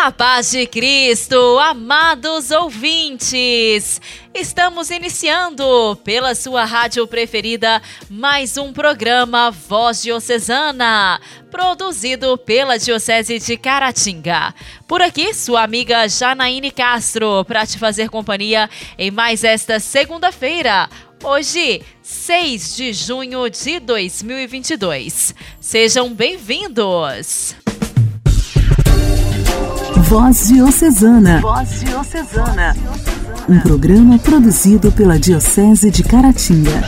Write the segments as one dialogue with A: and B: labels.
A: A paz de Cristo, amados ouvintes! Estamos iniciando pela sua rádio preferida mais um programa Voz Diocesana, produzido pela Diocese de Caratinga. Por aqui, sua amiga Janaíne Castro, para te fazer companhia em mais esta segunda-feira, Hoje, 6 de junho de 2022. Sejam bem-vindos!
B: Voz Diocesana.
A: Voz Diocesana.
B: Um programa produzido pela Diocese de Caratinga.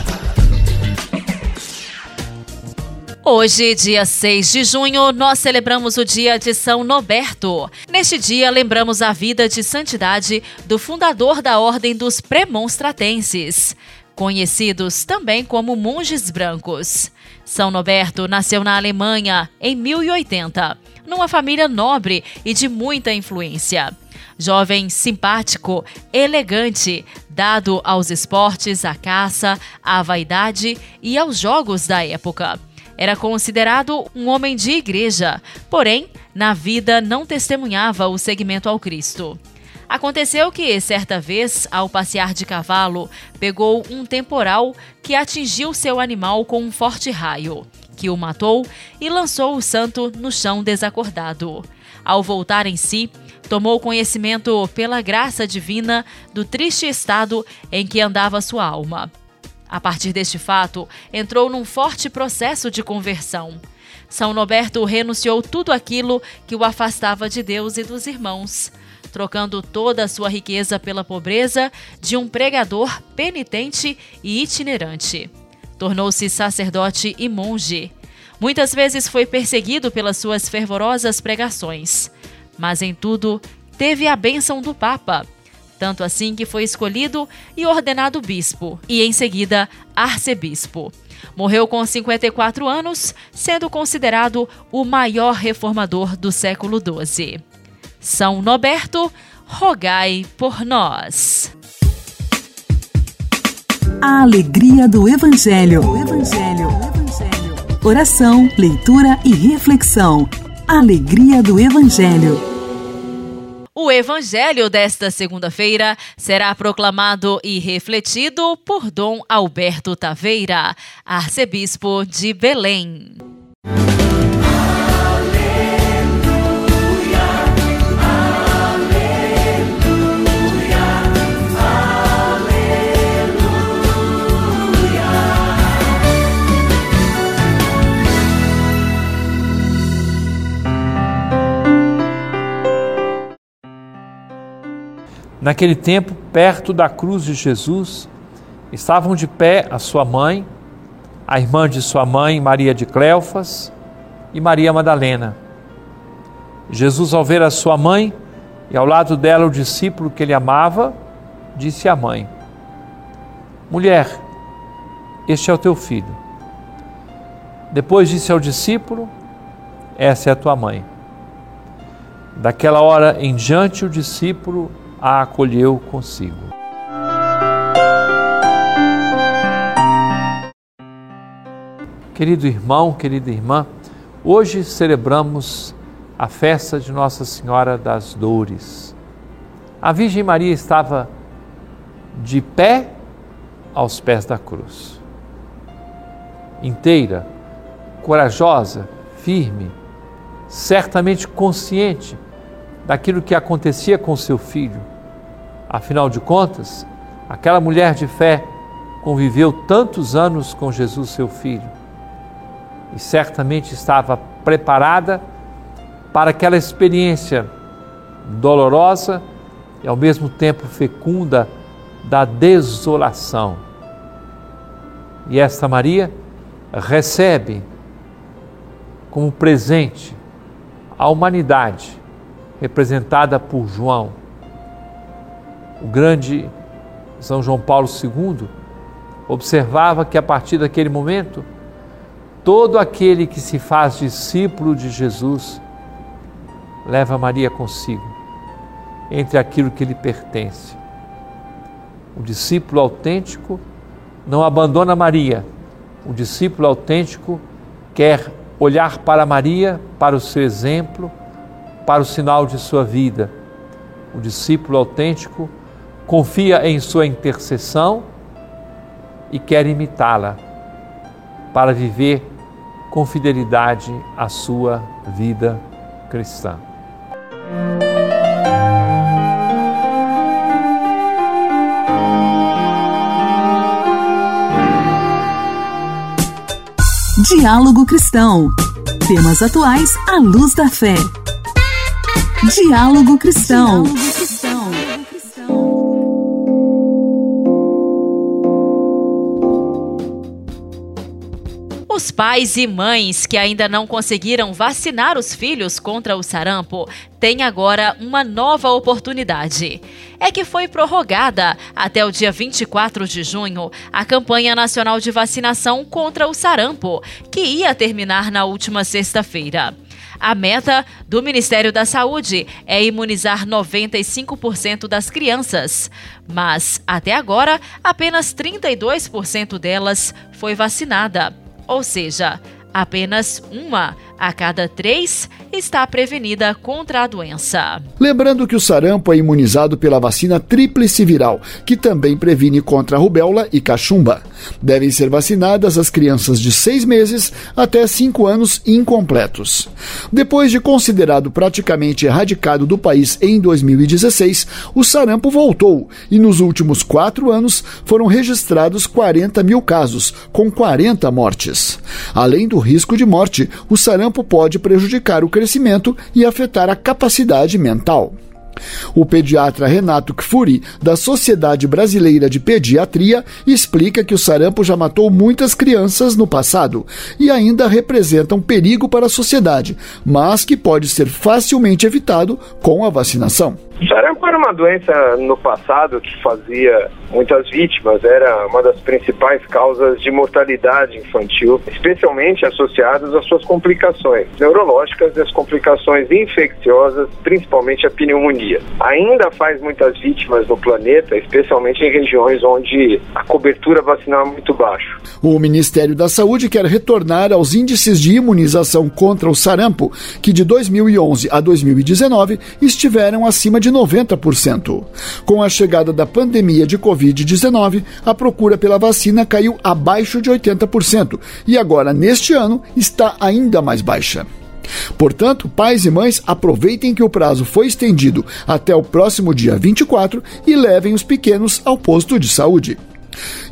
A: Hoje, dia 6 de junho, nós celebramos o dia de São Noberto. Neste dia, lembramos a vida de santidade do fundador da Ordem dos Premonstratenses, conhecidos também como monges brancos. São Noberto nasceu na Alemanha em 1080, numa família nobre e de muita influência. Jovem simpático, elegante, dado aos esportes, à caça, à vaidade e aos jogos da época. Era considerado um homem de igreja, porém, na vida não testemunhava o seguimento ao Cristo. Aconteceu que, certa vez, ao passear de cavalo, pegou um temporal que atingiu seu animal com um forte raio, que o matou e lançou o santo no chão desacordado. Ao voltar em si, tomou conhecimento, pela graça divina, do triste estado em que andava sua alma a partir deste fato, entrou num forte processo de conversão. São Noberto renunciou tudo aquilo que o afastava de Deus e dos irmãos, trocando toda a sua riqueza pela pobreza de um pregador penitente e itinerante. Tornou-se sacerdote e monge. Muitas vezes foi perseguido pelas suas fervorosas pregações, mas em tudo teve a bênção do Papa tanto assim que foi escolhido e ordenado bispo, e em seguida arcebispo. Morreu com 54 anos, sendo considerado o maior reformador do século XII. São Noberto, rogai por nós.
B: A alegria do Evangelho. O Evangelho. O Evangelho. Oração, leitura e reflexão. Alegria do Evangelho.
A: O evangelho desta segunda-feira será proclamado e refletido por Dom Alberto Taveira, arcebispo de Belém.
C: Naquele tempo, perto da cruz de Jesus, estavam de pé a sua mãe, a irmã de sua mãe, Maria de Cleofas, e Maria Madalena. Jesus, ao ver a sua mãe e ao lado dela o discípulo que ele amava, disse à mãe: Mulher, este é o teu filho. Depois disse ao discípulo: Essa é a tua mãe. Daquela hora em diante, o discípulo a acolheu consigo. Querido irmão, querida irmã, hoje celebramos a festa de Nossa Senhora das Dores. A Virgem Maria estava de pé aos pés da cruz, inteira, corajosa, firme, certamente consciente daquilo que acontecia com seu filho. Afinal de contas, aquela mulher de fé conviveu tantos anos com Jesus, seu filho, e certamente estava preparada para aquela experiência dolorosa e ao mesmo tempo fecunda da desolação. E esta Maria recebe como presente a humanidade representada por João. O grande São João Paulo II observava que a partir daquele momento, todo aquele que se faz discípulo de Jesus leva Maria consigo, entre aquilo que lhe pertence. O discípulo autêntico não abandona Maria. O discípulo autêntico quer olhar para Maria, para o seu exemplo, para o sinal de sua vida. O discípulo autêntico confia em sua intercessão e quer imitá-la para viver com fidelidade a sua vida cristã.
B: Diálogo Cristão. Temas atuais à luz da fé. Diálogo Cristão. Diálogo Cristão.
A: Os pais e mães que ainda não conseguiram vacinar os filhos contra o sarampo têm agora uma nova oportunidade. É que foi prorrogada até o dia 24 de junho a campanha nacional de vacinação contra o sarampo, que ia terminar na última sexta-feira. A meta do Ministério da Saúde é imunizar 95% das crianças, mas até agora apenas 32% delas foi vacinada. Ou seja, apenas uma a cada três está prevenida contra a doença.
D: Lembrando que o sarampo é imunizado pela vacina tríplice viral, que também previne contra a rubéola e cachumba. Devem ser vacinadas as crianças de seis meses até cinco anos incompletos. Depois de considerado praticamente erradicado do país em 2016, o sarampo voltou e nos últimos quatro anos foram registrados 40 mil casos, com 40 mortes. Além do risco de morte, o sarampo tempo pode prejudicar o crescimento e afetar a capacidade mental. O pediatra Renato Kfuri, da Sociedade Brasileira de Pediatria, explica que o sarampo já matou muitas crianças no passado e ainda representa um perigo para a sociedade, mas que pode ser facilmente evitado com a vacinação.
E: Sarampo era uma doença no passado que fazia muitas vítimas, era uma das principais causas de mortalidade infantil, especialmente associadas às suas complicações neurológicas e as complicações infecciosas, principalmente a pneumonia. Ainda faz muitas vítimas no planeta, especialmente em regiões onde a cobertura vacinal é muito baixa.
D: O Ministério da Saúde quer retornar aos índices de imunização contra o sarampo, que de 2011 a 2019 estiveram acima de 90%. Com a chegada da pandemia de Covid-19, a procura pela vacina caiu abaixo de 80% e agora, neste ano, está ainda mais baixa. Portanto, pais e mães aproveitem que o prazo foi estendido até o próximo dia 24 e levem os pequenos ao posto de saúde.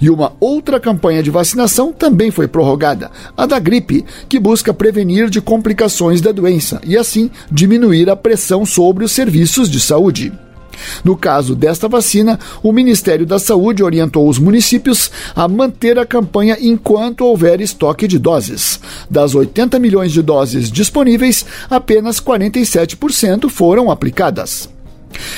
D: E uma outra campanha de vacinação também foi prorrogada, a da gripe, que busca prevenir de complicações da doença e assim diminuir a pressão sobre os serviços de saúde. No caso desta vacina, o Ministério da Saúde orientou os municípios a manter a campanha enquanto houver estoque de doses. Das 80 milhões de doses disponíveis, apenas 47% foram aplicadas.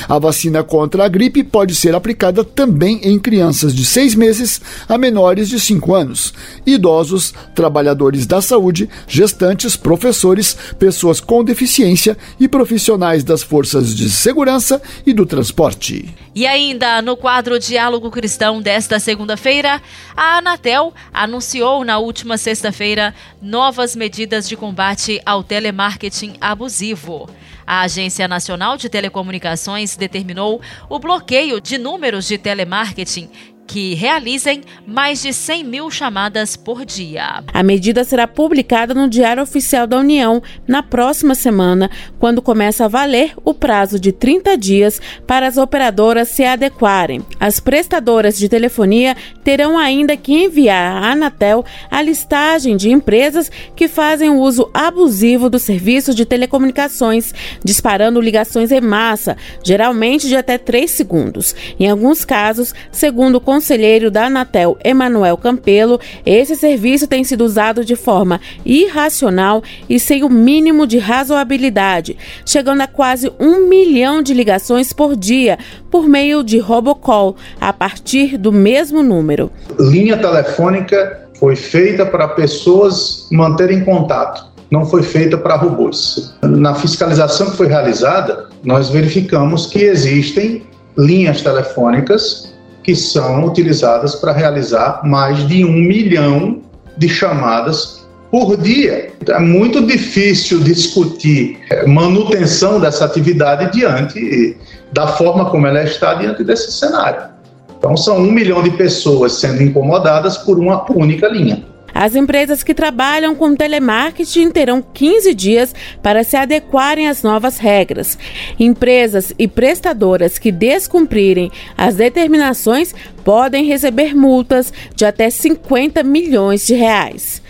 D: A vacina contra a gripe pode ser aplicada também em crianças de seis meses a menores de 5 anos, idosos, trabalhadores da saúde, gestantes, professores, pessoas com deficiência e profissionais das forças de segurança e do transporte.
A: E ainda no quadro Diálogo Cristão desta segunda-feira, a Anatel anunciou na última sexta-feira novas medidas de combate ao telemarketing abusivo. A Agência Nacional de Telecomunicações determinou o bloqueio de números de telemarketing que realizem mais de 100 mil chamadas por dia.
F: A medida será publicada no Diário Oficial da União na próxima semana, quando começa a valer o prazo de 30 dias para as operadoras se adequarem. As prestadoras de telefonia terão ainda que enviar à Anatel a listagem de empresas que fazem uso abusivo do serviço de telecomunicações, disparando ligações em massa, geralmente de até 3 segundos. Em alguns casos, segundo o conselheiro da Anatel, Emanuel Campelo, esse serviço tem sido usado de forma irracional e sem o mínimo de razoabilidade, chegando a quase um milhão de ligações por dia por meio de robocall, a partir do mesmo número.
G: Linha telefônica foi feita para pessoas manterem contato não foi feita para robôs. Na fiscalização que foi realizada, nós verificamos que existem linhas telefônicas que são utilizadas para realizar mais de um milhão de chamadas por dia. É muito difícil discutir é, manutenção dessa atividade diante da forma como ela está diante desse cenário. Então, são um milhão de pessoas sendo incomodadas por uma única linha.
F: As empresas que trabalham com telemarketing terão 15 dias para se adequarem às novas regras. Empresas e prestadoras que descumprirem as determinações podem receber multas de até 50 milhões de reais.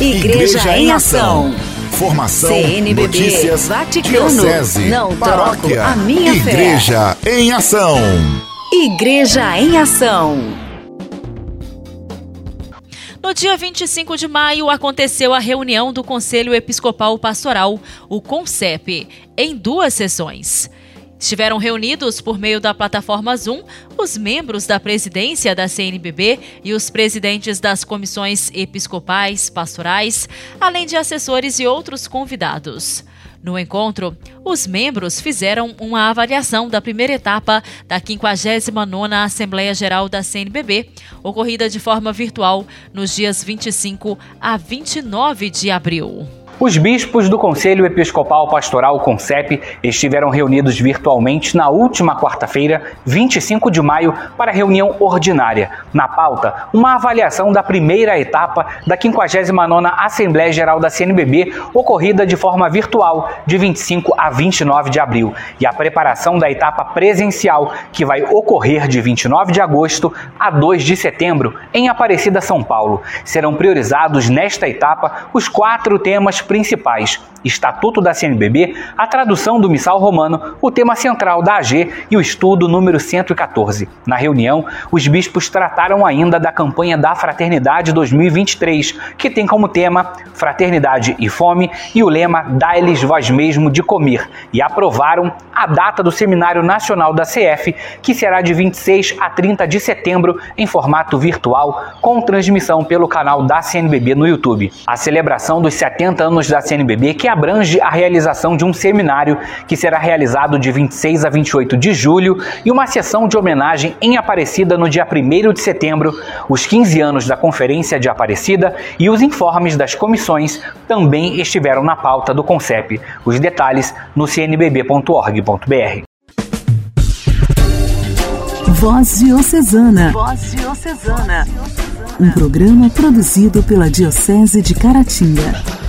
H: Igreja, Igreja em Ação.
I: Formação, CNBB, notícias, Vaticano, diocese,
H: não paróquia,
I: a minha Igreja fé. em Ação.
H: Igreja em Ação.
A: No dia 25 de maio aconteceu a reunião do Conselho Episcopal Pastoral, o CONCEP, em duas sessões. Estiveram reunidos por meio da plataforma Zoom os membros da presidência da CNBB e os presidentes das comissões episcopais, pastorais, além de assessores e outros convidados. No encontro, os membros fizeram uma avaliação da primeira etapa da 59ª Assembleia Geral da CNBB, ocorrida de forma virtual nos dias 25 a 29 de abril.
J: Os bispos do Conselho Episcopal Pastoral CONCEP estiveram reunidos virtualmente na última quarta-feira, 25 de maio, para reunião ordinária. Na pauta, uma avaliação da primeira etapa da 59ª Assembleia Geral da CNBB, ocorrida de forma virtual de 25 a 29 de abril, e a preparação da etapa presencial, que vai ocorrer de 29 de agosto a 2 de setembro, em Aparecida, São Paulo. Serão priorizados nesta etapa os quatro temas principais: Estatuto da CNBB, a tradução do Missal Romano, o tema central da AG e o estudo número 114. Na reunião, os bispos trataram ainda da campanha da Fraternidade 2023, que tem como tema Fraternidade e Fome e o lema Dá-lhes vós mesmo de comer, e aprovaram a data do Seminário Nacional da CF, que será de 26 a 30 de setembro em formato virtual, com transmissão pelo canal da CNBB no YouTube. A celebração dos 70 anos da CNBB, que abrange a realização de um seminário que será realizado de 26 a 28 de julho e uma sessão de homenagem em Aparecida no dia 1 de setembro, os 15 anos da Conferência de Aparecida e os informes das comissões também estiveram na pauta do CONCEP. Os detalhes no cnbb.org.br.
H: Voz Diocesana. Voz Diocesana. Um programa produzido pela Diocese de Caratinga.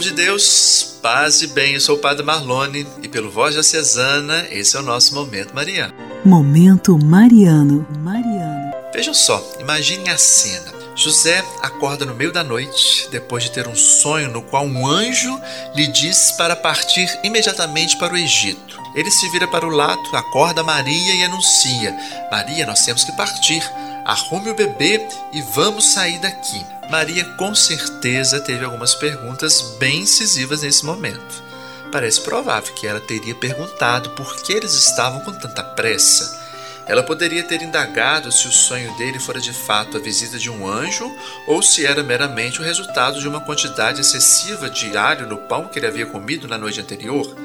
K: Povo de Deus, paz e bem, eu sou o Padre Marlone e pelo Voz Diocesana, esse é o nosso Momento Mariano.
B: Momento Mariano, Mariano.
K: Vejam só, imaginem a cena. José acorda no meio da noite, depois de ter um sonho no qual um anjo lhe diz para partir imediatamente para o Egito. Ele se vira para o lado, acorda Maria e anuncia: Maria, nós temos que partir. Arrume o bebê e vamos sair daqui. Maria com certeza teve algumas perguntas bem incisivas nesse momento. Parece provável que ela teria perguntado por que eles estavam com tanta pressa. Ela poderia ter indagado se o sonho dele fora de fato a visita de um anjo ou se era meramente o resultado de uma quantidade excessiva de alho no pão que ele havia comido na noite anterior.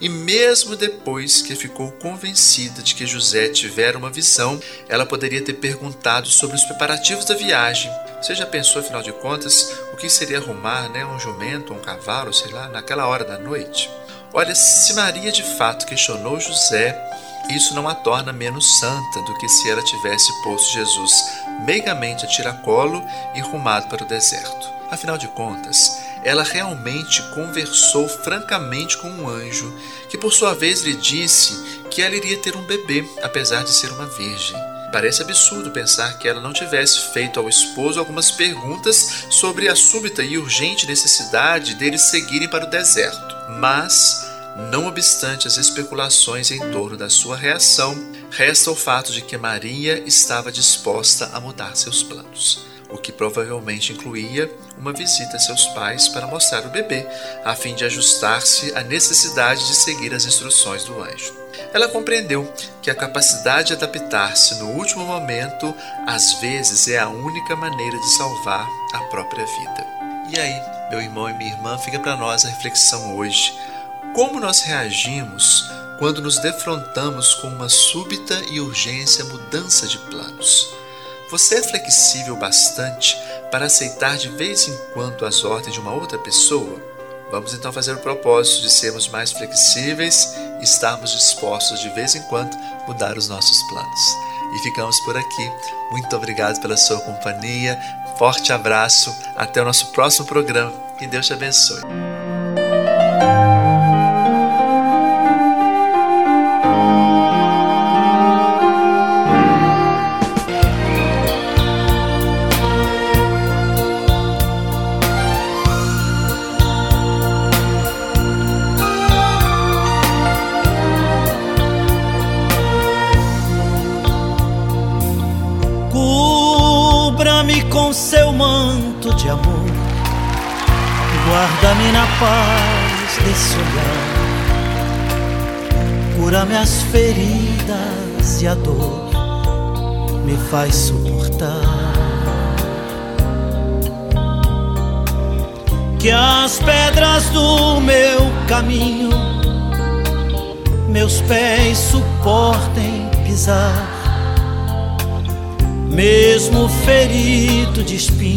K: E mesmo depois que ficou convencida de que José tivera uma visão, ela poderia ter perguntado sobre os preparativos da viagem. Você já pensou, afinal de contas, o que seria arrumar né, um jumento, um cavalo, sei lá, naquela hora da noite? Olha, se Maria de fato questionou José, isso não a torna menos santa do que se ela tivesse posto Jesus meigamente a tiracolo e rumado para o deserto. Afinal de contas, ela realmente conversou francamente com um anjo, que por sua vez lhe disse que ela iria ter um bebê, apesar de ser uma virgem. Parece absurdo pensar que ela não tivesse feito ao esposo algumas perguntas sobre a súbita e urgente necessidade deles seguirem para o deserto. Mas, não obstante as especulações em torno da sua reação, resta o fato de que Maria estava disposta a mudar seus planos o que provavelmente incluía uma visita a seus pais para mostrar o bebê, a fim de ajustar-se à necessidade de seguir as instruções do anjo. Ela compreendeu que a capacidade de adaptar-se no último momento às vezes é a única maneira de salvar a própria vida. E aí, meu irmão e minha irmã, fica para nós a reflexão hoje. Como nós reagimos quando nos defrontamos com uma súbita e urgência mudança de planos? Você é flexível bastante para aceitar de vez em quando as ordens de uma outra pessoa? Vamos então fazer o propósito de sermos mais flexíveis e estarmos dispostos de vez em quando mudar os nossos planos. E ficamos por aqui. Muito obrigado pela sua companhia. Forte abraço. Até o nosso próximo programa. Que Deus te abençoe.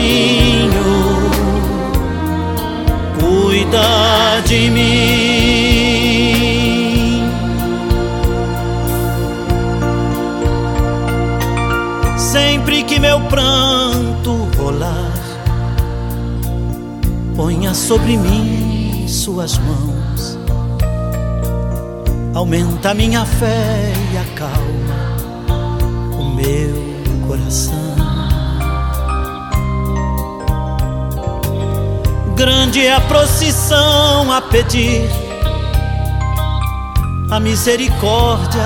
L: Meu caminho, cuida de mim. Sempre que meu pranto rolar, ponha sobre mim suas mãos, aumenta minha fé e acalma o meu coração. Grande é a procissão a pedir. A misericórdia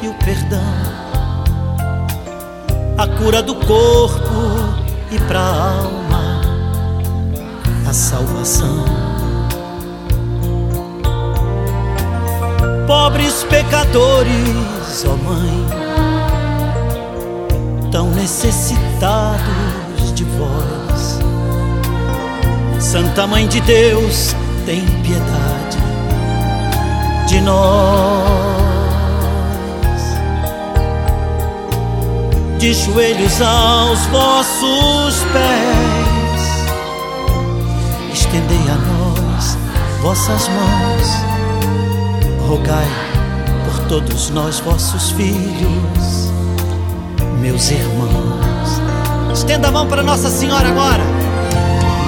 L: e o perdão, a cura do corpo e pra alma. A salvação. Pobres pecadores, ó Mãe, tão necessitados de vós Santa Mãe de Deus, tem piedade de nós. De joelhos aos vossos pés, estendei a nós vossas mãos, rogai por todos nós, vossos filhos, meus irmãos. Estenda a mão para Nossa Senhora agora.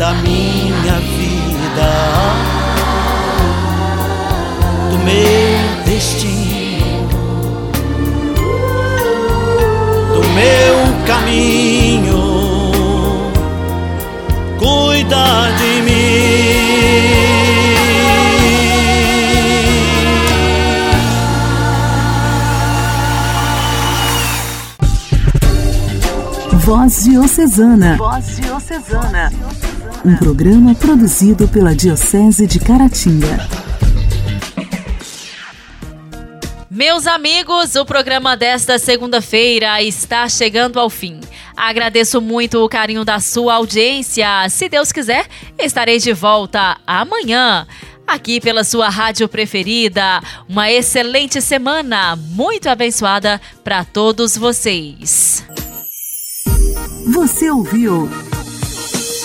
L: da minha vida, do meu destino, do meu caminho. Cuida de mim.
B: Voz Diocesana. Voz Diocesana. Um programa produzido pela Diocese de Caratinga.
A: Meus amigos, o programa desta segunda-feira está chegando ao fim. Agradeço muito o carinho da sua audiência. Se Deus quiser, estarei de volta amanhã aqui pela sua rádio preferida. Uma excelente semana, muito abençoada para todos vocês.
B: Você ouviu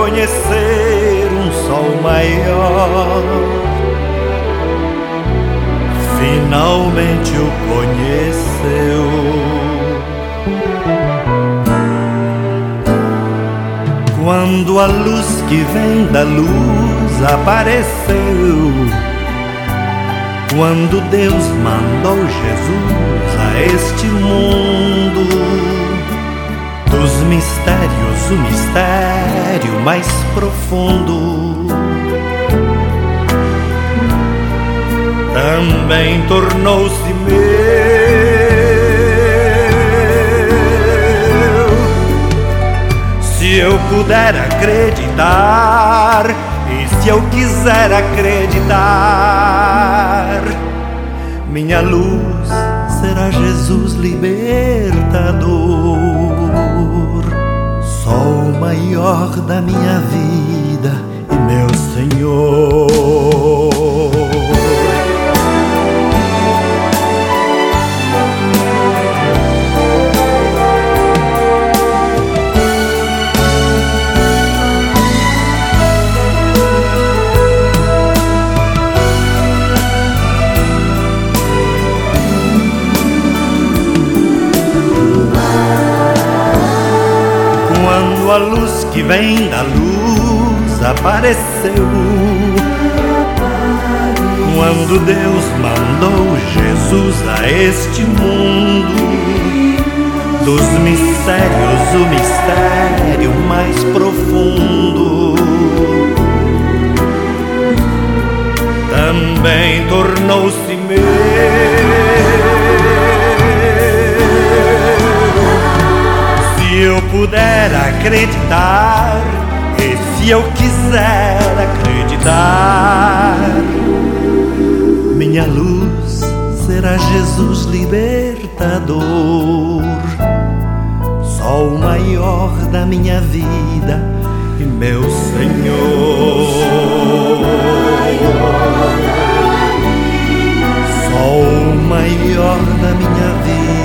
M: Conhecer um sol maior, finalmente o conheceu. Quando a luz que vem da luz apareceu, quando Deus mandou Jesus a este mundo, mistérios o mistério mais profundo. Também tornou-se meu Se eu puder acreditar, e se eu quiser acreditar, minha luz será Jesus libertador, maior da minha vida e meu Senhor. Vem da luz apareceu. Quando Deus mandou Jesus a este mundo, dos mistérios o mistério mais profundo. Também tornou-se meu puder acreditar, e se eu quiser acreditar, minha luz será Jesus libertador, sol maior da minha vida e meu Senhor. Sol maior da minha vida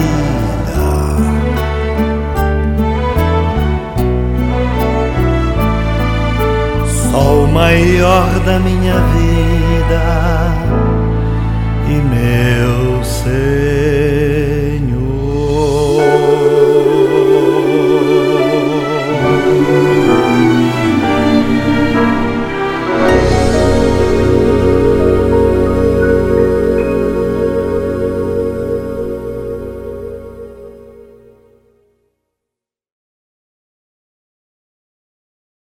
M: maior da minha vida e meu ser.